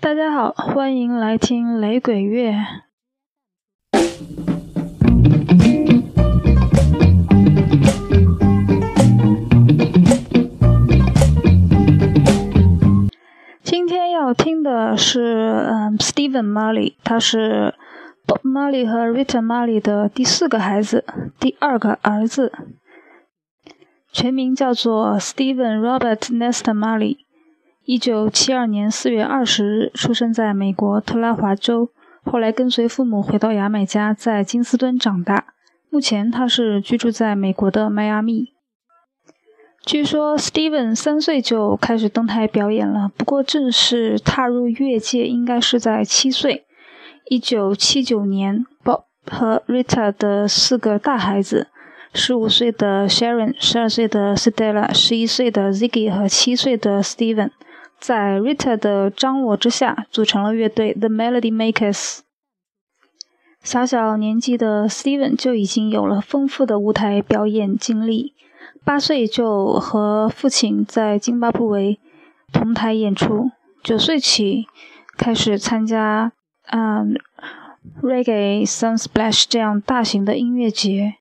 大家好，欢迎来听雷鬼乐。今天要听的是，嗯，Steven Marley，他是 Bob Marley 和 Rita Marley 的第四个孩子，第二个儿子，全名叫做 Steven Robert Nesta Marley。一九七二年四月二十日出生在美国特拉华州，后来跟随父母回到牙买加，在金斯敦长大。目前他是居住在美国的迈阿密。据说 Steven 三岁就开始登台表演了，不过正式踏入乐界应该是在七岁。一九七九年，Bob 和 Rita 的四个大孩子。十五岁的 Sharon，十二岁的 Stella，十一岁的 Ziggy 和七岁的 Steven。在 Rita 的张罗之下，组成了乐队 The Melody Makers。小小年纪的 Steven 就已经有了丰富的舞台表演经历，八岁就和父亲在津巴布韦同台演出，九岁起开始参加嗯 Reggae Sunsplash 这样大型的音乐节。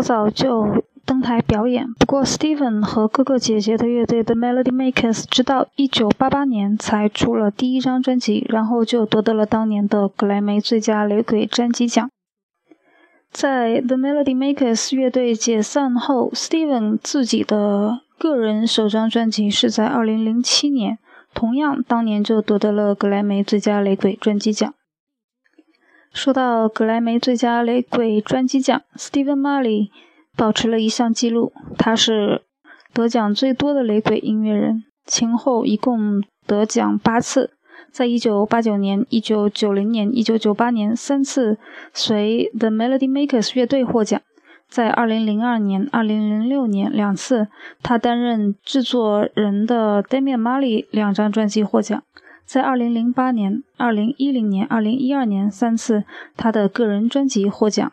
早早就登台表演，不过 Steven 和哥哥姐姐的乐队 The Melody Makers 直到1988年才出了第一张专辑，然后就夺得了当年的格莱美最佳雷鬼专辑奖。在 The Melody Makers 乐队解散后，Steven 自己的个人首张专辑是在2007年，同样当年就夺得了格莱美最佳雷鬼专辑奖。说到格莱美最佳雷鬼专辑奖，Steven Marley 保持了一项记录，他是得奖最多的雷鬼音乐人，前后一共得奖八次。在一九八九年、一九九零年、一九九八年三次随 The Melody Makers 乐队获奖，在二零零二年、二零零六年两次，他担任制作人的 Damian Marley 两张专辑获奖，在二零零八年、二零一零年、二零一二年三次他的个人专辑获奖。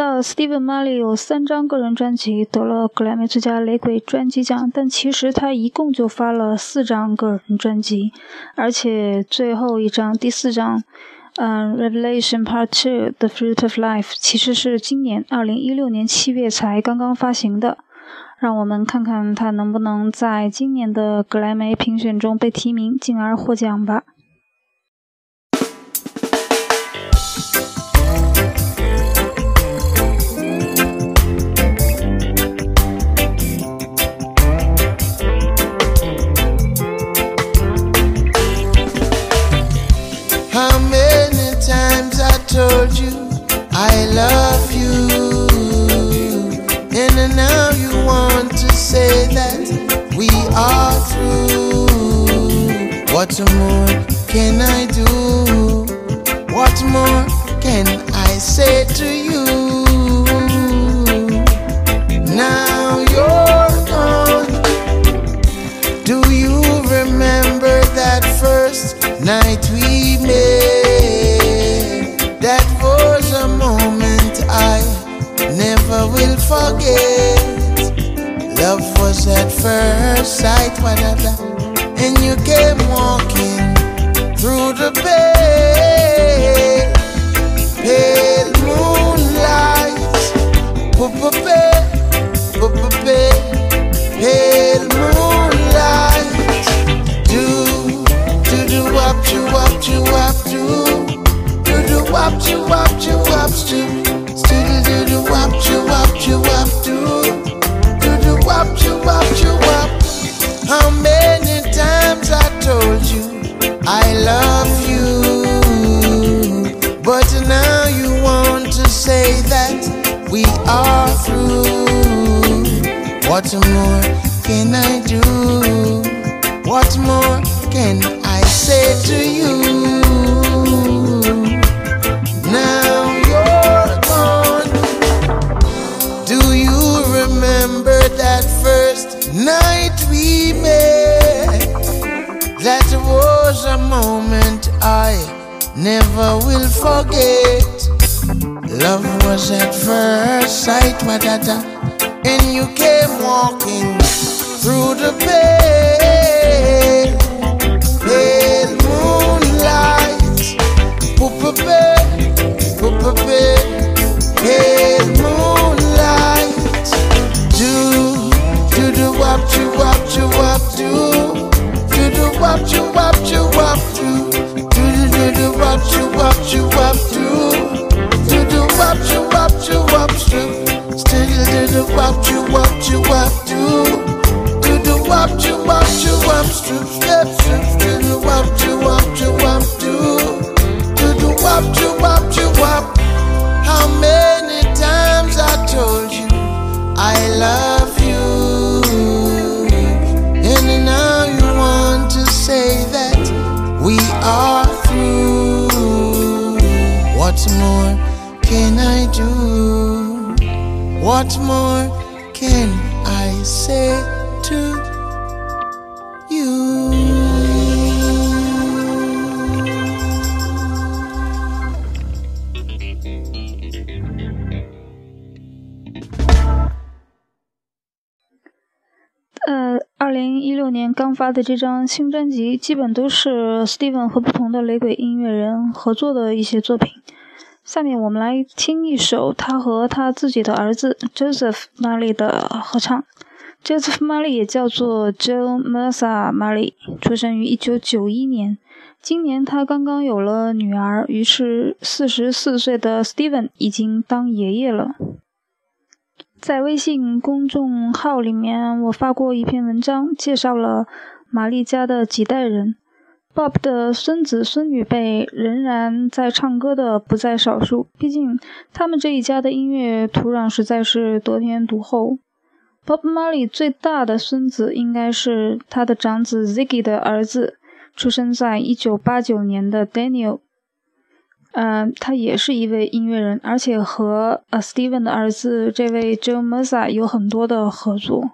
到 Steven Marley 有三张个人专辑得了格莱美最佳雷鬼专辑奖，但其实他一共就发了四张个人专辑，而且最后一张第四张，嗯，《Revelation Part Two: The Fruit of Life》其实是今年二零一六年七月才刚刚发行的。让我们看看他能不能在今年的格莱美评选中被提名，进而获奖吧。Love was at first sight, whatever and you came walking through the pale, pale moonlight. Pale, pale moonlight. Do, do, do, wop, do, wop, do, wop, do. Do, do, wop, do, wop, do, wop, do. Do, do, do, wop, do, wop, do, wop, do. Wop, do, wop, do, wop. How many times I told you I love you, but now you want to say that we are through. What more can I do? What more can I say to you? Never will forget. Love was at first sight, madada, and you came walking through the pale, pale moonlight. Poopa, poopa, pale moonlight. Do, do, do, wop, do, wop, do, wop, do you wop you do do watch 二零一六年刚发的这张新专辑，基本都是 Steven 和不同的雷鬼音乐人合作的一些作品。下面我们来听一首他和他自己的儿子 Joseph Marley 的合唱。Joseph Marley 也叫做 Joe Mercer Marley，出生于一九九一年。今年他刚刚有了女儿，于是四十四岁的 Steven 已经当爷爷了。在微信公众号里面，我发过一篇文章，介绍了玛丽家的几代人。Bob 的孙子孙女辈仍然在唱歌的不在少数，毕竟他们这一家的音乐土壤实在是得天独厚。Bob Marley 最大的孙子应该是他的长子 Ziggy 的儿子，出生在1989年的 Daniel。嗯，他也是一位音乐人，而且和呃 Steven 的儿子这位 Joe m e s a 有很多的合作。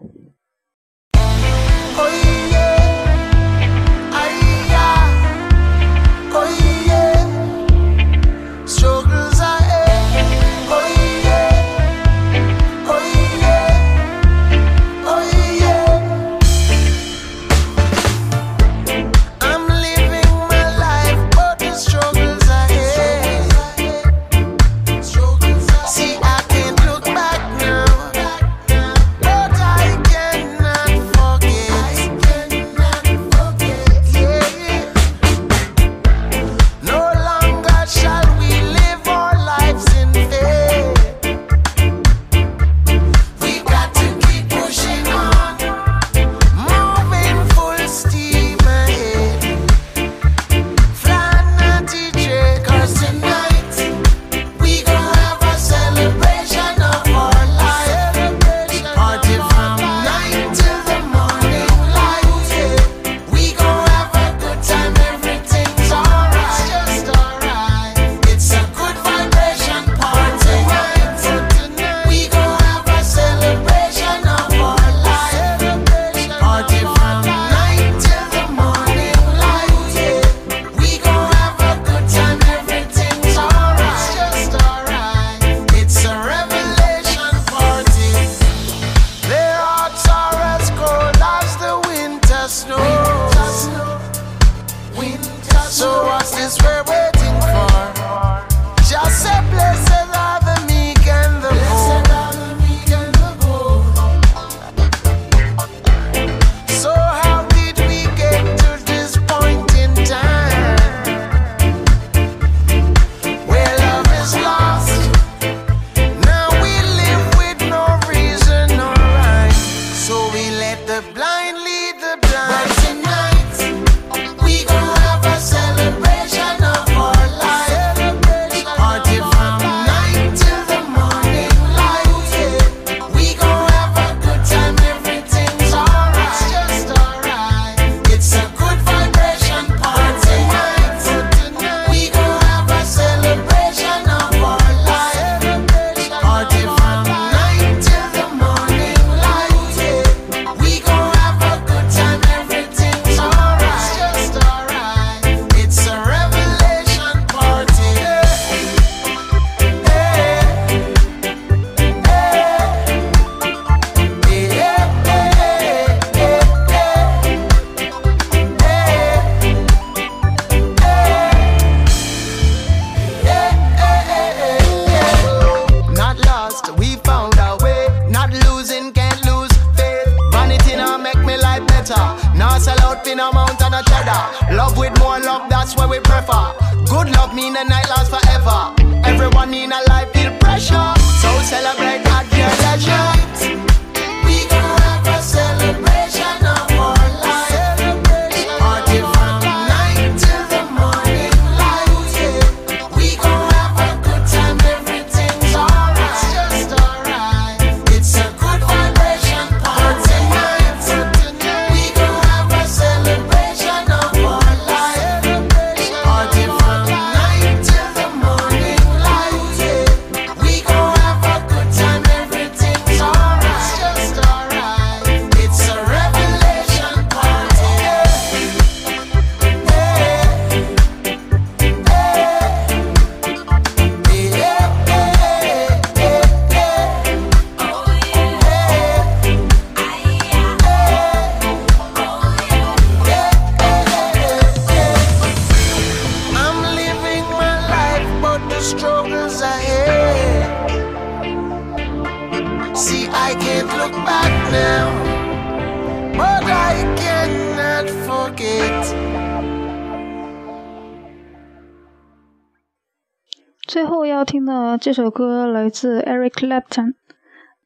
out in a mountain of cheddar. Love with more love, that's what we prefer. Good love mean the night lasts forever. Everyone in a life feel pressure, so celebrate at your leisure. We gonna have a celebration. 呃，这首歌来自 Eric Clapton，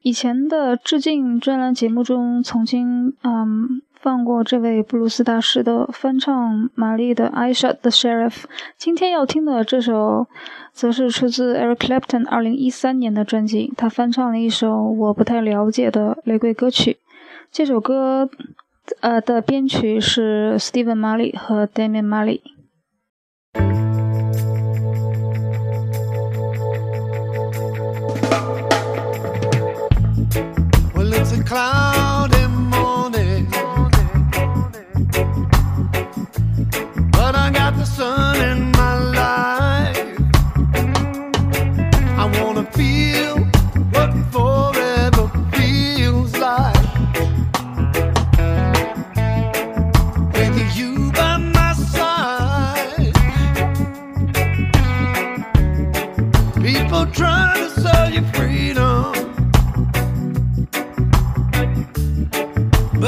以前的致敬专栏节目中曾经嗯放过这位布鲁斯大师的翻唱玛丽的《I Shot the Sheriff》。今天要听的这首，则是出自 Eric Clapton 二零一三年的专辑，他翻唱了一首我不太了解的雷鬼歌曲。这首歌呃的编曲是 Steven Marley 和 Damian Marley。cloudy morning, but I got the sun.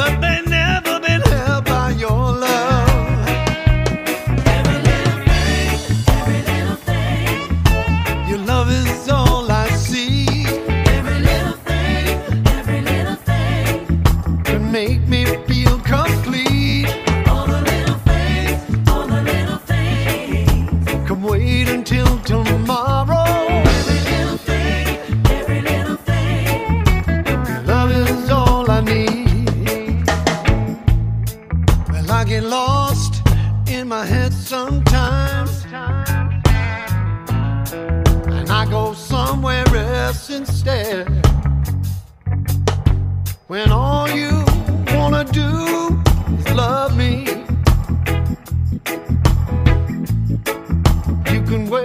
but And wait.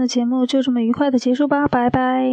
那节目就这么愉快的结束吧，拜拜。